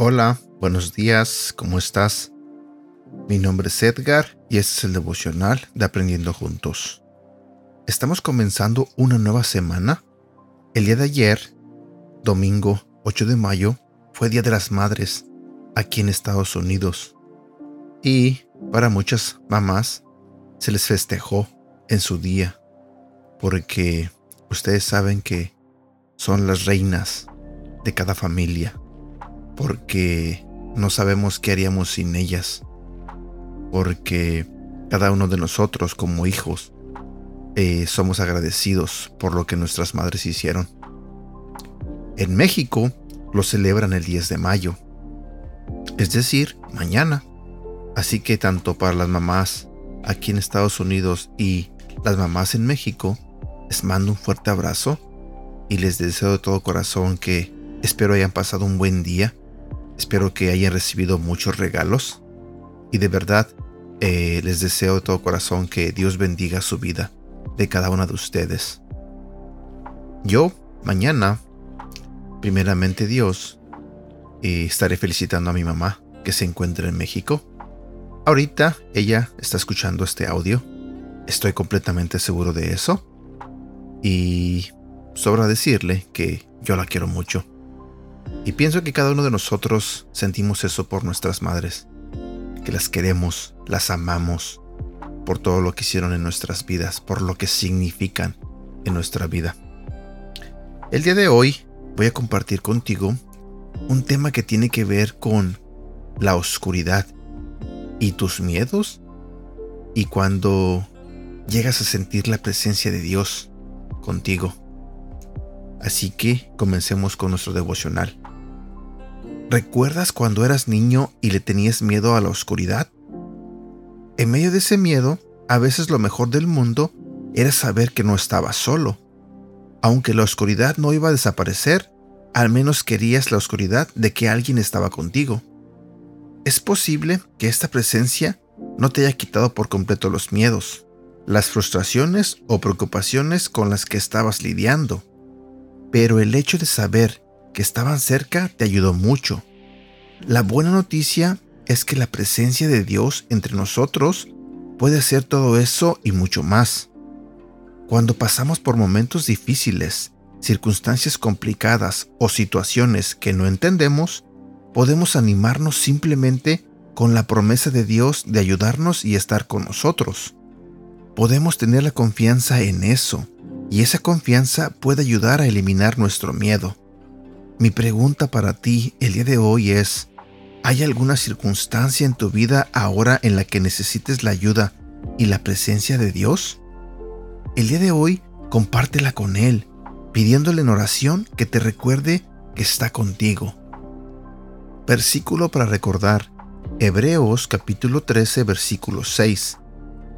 Hola, buenos días, ¿cómo estás? Mi nombre es Edgar y este es el devocional de Aprendiendo Juntos. Estamos comenzando una nueva semana. El día de ayer, domingo 8 de mayo, fue Día de las Madres aquí en Estados Unidos. Y para muchas mamás se les festejó en su día, porque ustedes saben que son las reinas de cada familia porque no sabemos qué haríamos sin ellas, porque cada uno de nosotros como hijos eh, somos agradecidos por lo que nuestras madres hicieron. En México lo celebran el 10 de mayo, es decir, mañana. Así que tanto para las mamás aquí en Estados Unidos y las mamás en México, les mando un fuerte abrazo y les deseo de todo corazón que espero hayan pasado un buen día Espero que hayan recibido muchos regalos y de verdad eh, les deseo de todo corazón que Dios bendiga su vida de cada una de ustedes. Yo mañana, primeramente Dios, eh, estaré felicitando a mi mamá que se encuentra en México. Ahorita ella está escuchando este audio. Estoy completamente seguro de eso. Y sobra decirle que yo la quiero mucho. Y pienso que cada uno de nosotros sentimos eso por nuestras madres, que las queremos, las amamos, por todo lo que hicieron en nuestras vidas, por lo que significan en nuestra vida. El día de hoy voy a compartir contigo un tema que tiene que ver con la oscuridad y tus miedos y cuando llegas a sentir la presencia de Dios contigo. Así que comencemos con nuestro devocional. ¿Recuerdas cuando eras niño y le tenías miedo a la oscuridad? En medio de ese miedo, a veces lo mejor del mundo era saber que no estabas solo. Aunque la oscuridad no iba a desaparecer, al menos querías la oscuridad de que alguien estaba contigo. Es posible que esta presencia no te haya quitado por completo los miedos, las frustraciones o preocupaciones con las que estabas lidiando pero el hecho de saber que estaban cerca te ayudó mucho. La buena noticia es que la presencia de Dios entre nosotros puede hacer todo eso y mucho más. Cuando pasamos por momentos difíciles, circunstancias complicadas o situaciones que no entendemos, podemos animarnos simplemente con la promesa de Dios de ayudarnos y estar con nosotros. Podemos tener la confianza en eso y esa confianza puede ayudar a eliminar nuestro miedo. Mi pregunta para ti el día de hoy es, ¿hay alguna circunstancia en tu vida ahora en la que necesites la ayuda y la presencia de Dios? El día de hoy compártela con Él, pidiéndole en oración que te recuerde que está contigo. Versículo para recordar. Hebreos capítulo 13 versículo 6.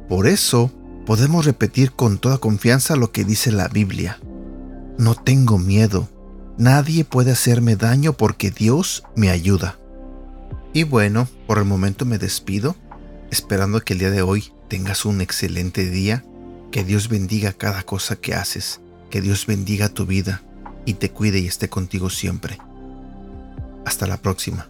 Por eso, podemos repetir con toda confianza lo que dice la Biblia. No tengo miedo, nadie puede hacerme daño porque Dios me ayuda. Y bueno, por el momento me despido, esperando que el día de hoy tengas un excelente día, que Dios bendiga cada cosa que haces, que Dios bendiga tu vida y te cuide y esté contigo siempre. Hasta la próxima.